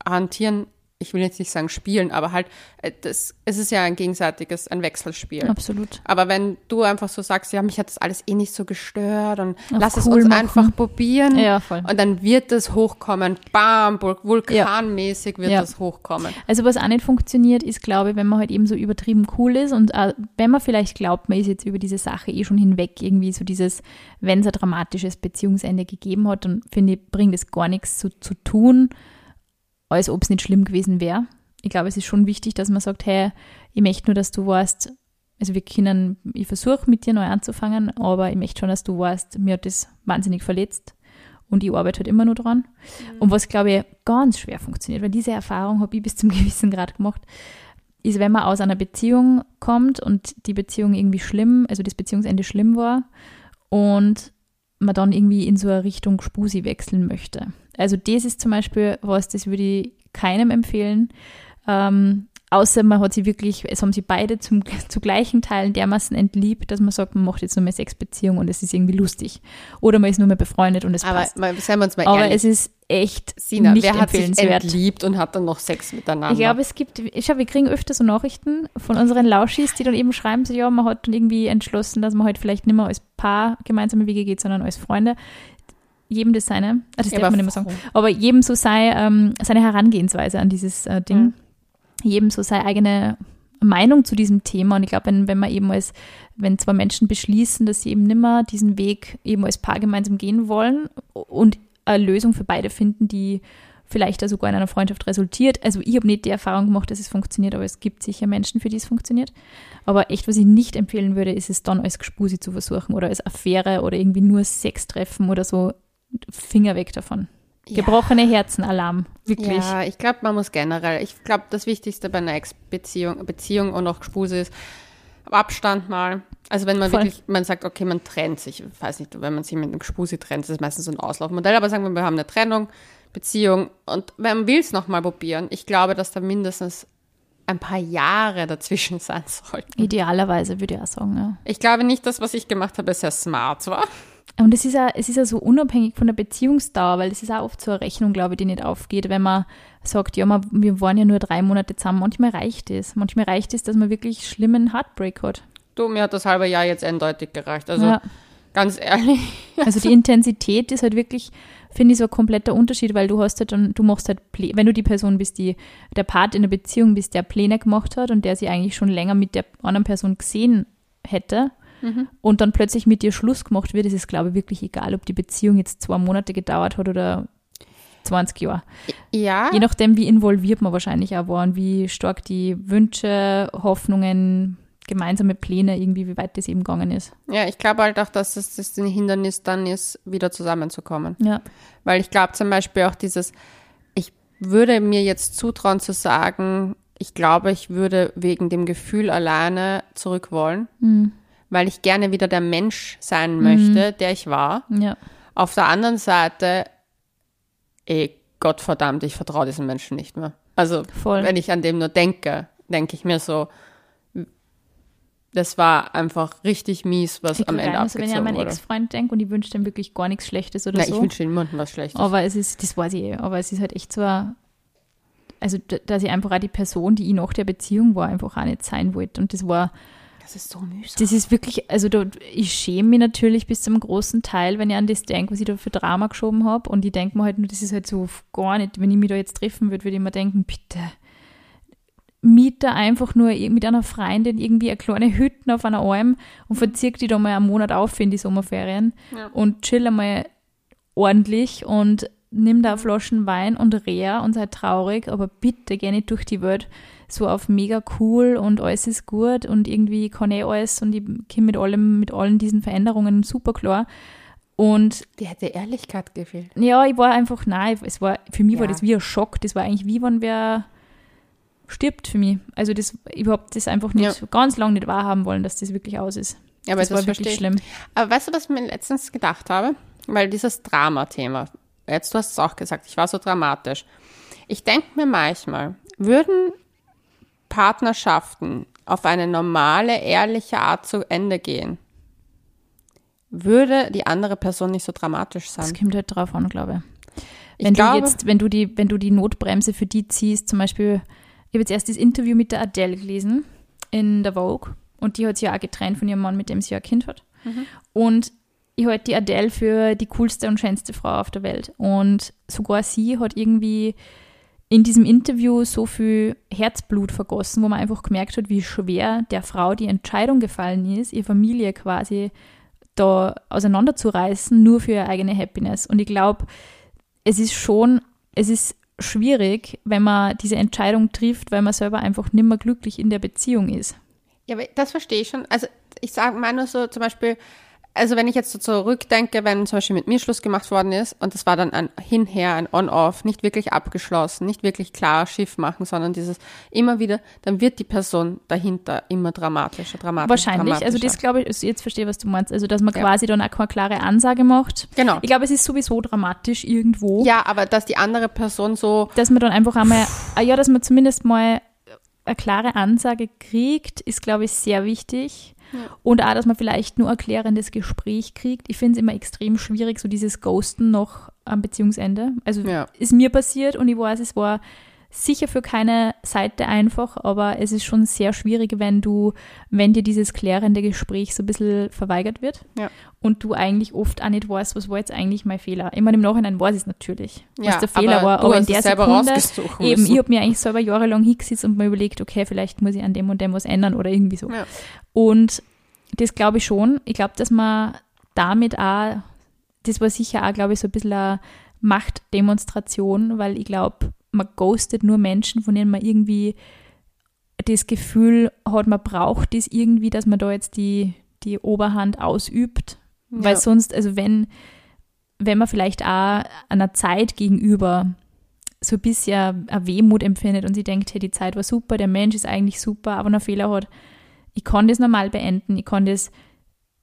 hantieren, ich will jetzt nicht sagen spielen, aber halt, äh, das, es ist ja ein gegenseitiges, ein Wechselspiel. Absolut. Aber wenn du einfach so sagst, ja, mich hat das alles eh nicht so gestört und Auf lass es cool uns machen. einfach probieren. Ja, voll. Und dann wird es hochkommen, bam, vul- vulkanmäßig wird Ja. das hochkommen. Also was auch nicht funktioniert, ist, glaube ich, wenn man halt eben so übertrieben cool ist und äh, wenn man vielleicht glaubt, man ist jetzt über diese Sache eh schon hinweg, irgendwie so dieses, wenn es ein dramatisches Beziehungsende gegeben hat, dann finde ich, bringt es gar nichts zu, zu tun, als ob es nicht schlimm gewesen wäre. Ich glaube, es ist schon wichtig, dass man sagt, hey, ich möchte nur, dass du weißt, also wir können, ich versuche mit dir neu anzufangen, aber ich möchte schon, dass du weißt, mir hat das wahnsinnig verletzt und ich arbeite halt immer nur dran. Und was, glaube ich, ganz schwer funktioniert, weil diese Erfahrung habe ich bis zum gewissen Grad gemacht, ist, wenn man aus einer Beziehung kommt und die Beziehung irgendwie schlimm, also das Beziehungsende schlimm war und man dann irgendwie in so eine Richtung Spusi wechseln möchte. Also das ist zum Beispiel was, das würde ich keinem empfehlen, ähm, außer man hat sie wirklich, es haben sie beide zum, zu gleichen Teilen dermaßen entliebt, dass man sagt, man macht jetzt nur mehr Sexbeziehung und es ist irgendwie lustig. Oder man ist nur mehr befreundet und es Aber passt. mal, seien wir uns mal Aber ehrlich. es ist echt Sina, nicht wer hat sich entliebt und hat dann noch Sex miteinander? Ich glaube, es gibt, ich glaube, wir kriegen öfter so Nachrichten von unseren Lauschis, die dann eben schreiben, so, ja, man hat dann irgendwie entschlossen, dass man halt vielleicht nicht mehr als Paar gemeinsame Wege geht, sondern als Freunde. Jedem das seine, ah, das darf man nicht mehr sagen, aber jedem so sei, ähm, seine Herangehensweise an dieses äh, Ding, Mhm. jedem so seine eigene Meinung zu diesem Thema. Und ich glaube, wenn, wenn man eben als, wenn zwei Menschen beschließen, dass sie eben nimmer diesen Weg eben als Paar gemeinsam gehen wollen und eine Lösung für beide finden, die vielleicht da sogar in einer Freundschaft resultiert. Also ich habe nicht die Erfahrung gemacht, dass es funktioniert, aber es gibt sicher Menschen, für die es funktioniert. Aber echt, was ich nicht empfehlen würde, ist es dann als Gespusi zu versuchen oder als Affäre oder irgendwie nur Sex treffen oder so. Finger weg davon. Ja. Gebrochene Herzen, Alarm. Wirklich. Ja, ich glaube, man muss generell, ich glaube, das Wichtigste bei einer Ex-Beziehung Beziehung und auch Gespuse ist Abstand mal. Also wenn man Voll. wirklich, man sagt, okay, man trennt sich, ich weiß nicht, wenn man sich mit einem Gespuse trennt, das ist meistens so ein Auslaufmodell, aber sagen wir, wir haben eine Trennung, Beziehung und man will es nochmal probieren. Ich glaube, dass da mindestens ein paar Jahre dazwischen sein sollten. Idealerweise würde ich auch sagen, ja. Ich glaube nicht, dass was ich gemacht habe, sehr smart war. Und es ist ja, es ist ja so unabhängig von der Beziehungsdauer, weil es ist auch oft so eine Rechnung, glaube ich, die nicht aufgeht, wenn man sagt, ja, man, wir waren ja nur drei Monate zusammen. Manchmal reicht es. Manchmal reicht es, dass man wirklich schlimmen Heartbreak hat. Du, mir hat das halbe Jahr jetzt eindeutig gereicht. Also ja. ganz ehrlich. Also die Intensität ist halt wirklich, finde ich, so ein kompletter Unterschied, weil du hast halt dann, du machst halt, wenn du die Person bist, die der Part in der Beziehung bist, der Pläne gemacht hat und der sie eigentlich schon länger mit der anderen Person gesehen hätte und dann plötzlich mit dir Schluss gemacht wird, ist es, glaube ich, wirklich egal, ob die Beziehung jetzt zwei Monate gedauert hat oder 20 Jahre. Ja. Je nachdem, wie involviert man wahrscheinlich auch war und wie stark die Wünsche, Hoffnungen, gemeinsame Pläne, irgendwie, wie weit das eben gegangen ist. Ja, ich glaube halt auch, dass es das ein Hindernis dann ist, wieder zusammenzukommen. Ja. Weil ich glaube zum Beispiel auch dieses, ich würde mir jetzt zutrauen zu sagen, ich glaube, ich würde wegen dem Gefühl alleine zurück wollen, Mhm. Weil ich gerne wieder der Mensch sein möchte, der ich war. Ja. Auf der anderen Seite, eh, Gottverdammt, ich vertraue diesen Menschen nicht mehr. Also, Voll. wenn ich an dem nur denke, denke ich mir so, das war einfach richtig mies, was Ich am Ende rein, also wenn ich an abgezogen meinen wurde. Ex-Freund denke und ich wünsche dem wirklich gar nichts Schlechtes oder Nein, so. ich wünsche niemandem was Schlechtes. aber es ist, das weiß ich eh, aber es ist halt echt so ein, also dass ich einfach auch die Person, die ich nach der Beziehung war, einfach auch nicht sein wollte. Und das war, das ist so mühsam. das ist wirklich, also da, ich schäme mich natürlich bis zum großen Teil, wenn ich an das denke, was ich da für Drama geschoben habe. Und ich denke mir halt nur, das ist halt so gar nicht, wenn ich mich da jetzt treffen würde, würde ich mir denken, bitte, miete einfach nur mit einer Freundin irgendwie eine kleine Hütte auf einer Alm und verzirk die da mal einen Monat auf in die Sommerferien Ja. und chill einmal ordentlich und nimm da Flaschen Wein und Reha und sei traurig, aber bitte geh nicht durch die Welt so auf mega cool und alles ist gut und irgendwie kann eh alles und ich komme mit allem, mit allen diesen Veränderungen super klar. Und Die hätte Ehrlichkeit gefehlt. ja, ich war einfach, nein, es war, für mich war Ja. das wie ein Schock. Das war eigentlich wie wenn wer stirbt für mich. Also das, ich hab das einfach nicht, ganz lange nicht wahrhaben wollen, dass das wirklich aus ist. Ja, aber das das war wirklich ich. schlimm. Aber weißt du, was ich mir letztens gedacht habe? Weil dieses Drama-Thema, jetzt du hast es auch gesagt, ich war so dramatisch. Ich denke mir manchmal, würden Partnerschaften auf eine normale, ehrliche Art zu Ende gehen, würde die andere Person nicht so dramatisch Das sein. kommt halt drauf an, glaube ich. Wenn glaube- du jetzt, wenn du die, wenn du die Notbremse für die ziehst, zum Beispiel, ich habe jetzt erst das Interview mit der Adele gelesen in der Vogue und die hat sich ja auch getrennt von ihrem Mann, mit dem sie ja ein Kind hat. Und ich halte die Adele für die coolste und schönste Frau auf der Welt. Und sogar sie hat irgendwie in diesem Interview so viel Herzblut vergossen, wo man einfach gemerkt hat, wie schwer der Frau die Entscheidung gefallen ist, ihre Familie quasi da auseinanderzureißen, nur für ihre eigene Happiness. Und ich glaube, es ist schon, es ist schwierig, wenn man diese Entscheidung trifft, weil man selber einfach nicht mehr glücklich in der Beziehung ist. Ja, das verstehe ich schon. Also ich sage mal nur so zum Beispiel, also wenn ich jetzt so zurückdenke, wenn zum Beispiel mit mir Schluss gemacht worden ist und das war dann ein Hinher, ein On-Off, nicht wirklich abgeschlossen, nicht wirklich klar Schiff machen, sondern dieses immer wieder, dann wird die Person dahinter immer dramatischer, dramatischer. Wahrscheinlich. Also dramatischer. das glaube ich, also jetzt verstehe, was du meinst. Also dass man Ja. quasi dann auch keine klare Ansage macht. Genau. Ich glaube, es ist sowieso dramatisch irgendwo, Ja, aber dass die andere Person so, dass man dann einfach einmal, ah ja, dass man zumindest mal eine klare Ansage kriegt, ist, glaube ich, sehr wichtig. Und auch, dass man vielleicht nur erklärendes Gespräch kriegt. Ich finde es immer extrem schwierig, so dieses Ghosten noch am Beziehungsende. Also Ja. ist mir passiert und ich weiß, es war sicher für keine Seite einfach, aber es ist schon sehr schwierig, wenn du, wenn dir dieses klärende Gespräch so ein bisschen verweigert wird Ja. und du eigentlich oft auch nicht weißt, was war jetzt eigentlich mein Fehler. Ich meine, im Nachhinein weiß ich es natürlich, was Ja, der Fehler aber war, aber in der Sekunde, eben, ich habe mir eigentlich selber jahrelang hingesetzt und mir überlegt, okay, vielleicht muss ich an dem und dem was ändern oder irgendwie so. Ja. Und das glaube ich schon. Ich glaube, dass man damit auch, das war sicher auch, glaube ich, so ein bisschen eine Machtdemonstration, weil ich glaube, man ghostet nur Menschen, von denen man irgendwie das Gefühl hat, man braucht das irgendwie, dass man da jetzt die, die Oberhand ausübt. Weil Ja. sonst, also wenn, wenn man vielleicht auch einer Zeit gegenüber so ein bisschen eine Wehmut empfindet und sie denkt, hey, die Zeit war super, der Mensch ist eigentlich super, aber einen Fehler hat, ich kann das normal beenden, ich kann das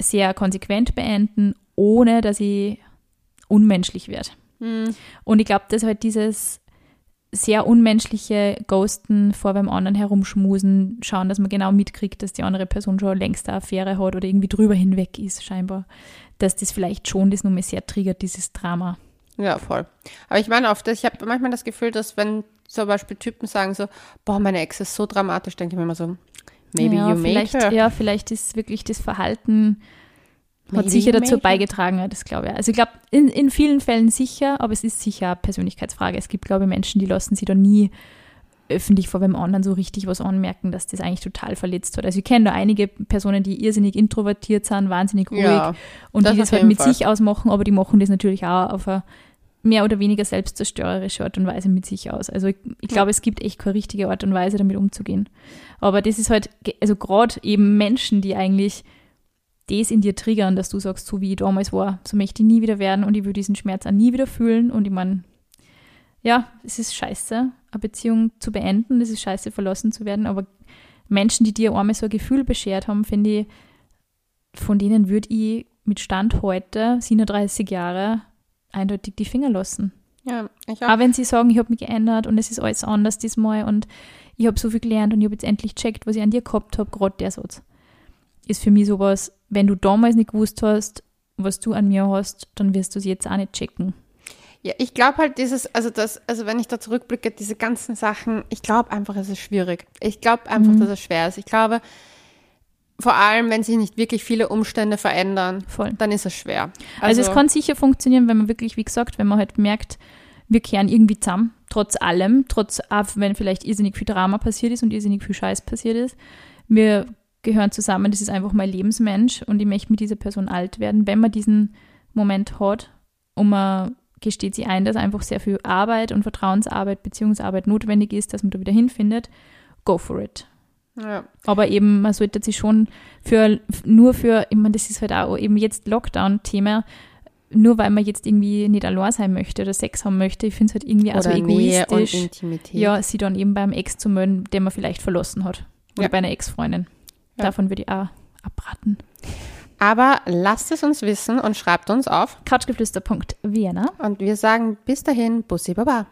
sehr konsequent beenden, ohne dass ich unmenschlich werde. Hm. Und ich glaube, dass halt dieses sehr unmenschliche Ghosten vor beim anderen herumschmusen, schauen, dass man genau mitkriegt, dass die andere Person schon längst eine Affäre hat oder irgendwie drüber hinweg ist, scheinbar, dass das vielleicht schon das nur mehr sehr triggert, dieses Drama. Ja, voll. Aber ich meine oft, ich habe manchmal das Gefühl, dass wenn zum Beispiel Typen sagen so, boah, meine Ex ist so dramatisch, denke ich mir immer so, maybe ja, you made her. Ja, vielleicht ist wirklich das Verhalten hat sicher dazu beigetragen, ja, das glaube ich. Also ich glaube, in, in vielen Fällen sicher, aber es ist sicher eine Persönlichkeitsfrage. Es gibt, glaube ich, Menschen, die lassen sich da nie öffentlich vor beim anderen so richtig was anmerken, dass das eigentlich total verletzt hat. Also ich kenne da einige Personen, die irrsinnig introvertiert sind, wahnsinnig ruhig Ja, und das die das halt mit Fall. sich ausmachen, aber die machen das natürlich auch auf eine mehr oder weniger selbstzerstörerische Art und Weise mit sich aus. Also ich, ich glaube, es gibt echt keine richtige Art und Weise, damit umzugehen. Aber das ist halt, also gerade eben Menschen, die eigentlich das in dir triggern, dass du sagst, so wie ich damals war, so möchte ich nie wieder werden und ich will diesen Schmerz auch nie wieder fühlen. Und ich meine, ja, es ist scheiße, eine Beziehung zu beenden, es ist scheiße, verlassen zu werden, aber Menschen, die dir einmal so ein Gefühl beschert haben, finde ich, von denen würde ich mit Stand heute, 37 Jahre, eindeutig die Finger lassen. ja, ich auch. Auch wenn sie sagen, ich habe mich geändert und es ist alles anders diesmal und ich habe so viel gelernt und ich habe jetzt endlich checkt, was ich an dir gehabt habe, gerade der Satz. Ist für mich sowas, wenn du damals nicht gewusst hast, was du an mir hast, dann wirst du es jetzt auch nicht checken. Ja, ich glaube halt dieses, also das, also wenn ich da zurückblicke, diese ganzen Sachen, ich glaube einfach, es ist schwierig. Ich glaube einfach, Mhm. dass es schwer ist. Ich glaube, vor allem, wenn sich nicht wirklich viele Umstände verändern, Voll. dann ist es schwer. Also, es kann sicher funktionieren, wenn man wirklich, wie gesagt, wenn man halt merkt, wir kehren irgendwie zusammen, trotz allem, trotz, auch wenn vielleicht irrsinnig viel Drama passiert ist und irrsinnig viel Scheiß passiert ist. Wir gehören zusammen, das ist einfach mein Lebensmensch und ich möchte mit dieser Person alt werden. Wenn man diesen Moment hat und man gesteht sich ein, dass einfach sehr viel Arbeit und Vertrauensarbeit, Beziehungsarbeit notwendig ist, dass man da wieder hinfindet, go for it. ja. Aber eben, man sollte sich schon für, nur für, ich meine, das ist halt auch eben jetzt Lockdown-Thema, nur weil man jetzt irgendwie nicht allein sein möchte oder Sex haben möchte, ich finde es halt irgendwie auch so Oder und egoistisch, ja, sie dann eben beim Ex zu melden, den man vielleicht verlassen hat. Oder Ja. bei einer Ex-Freundin. Ja. Davon würde ich auch abraten. Aber lasst es uns wissen und schreibt uns auf. Couchgeflüster.vienna. Und wir sagen bis dahin, Bussi Baba.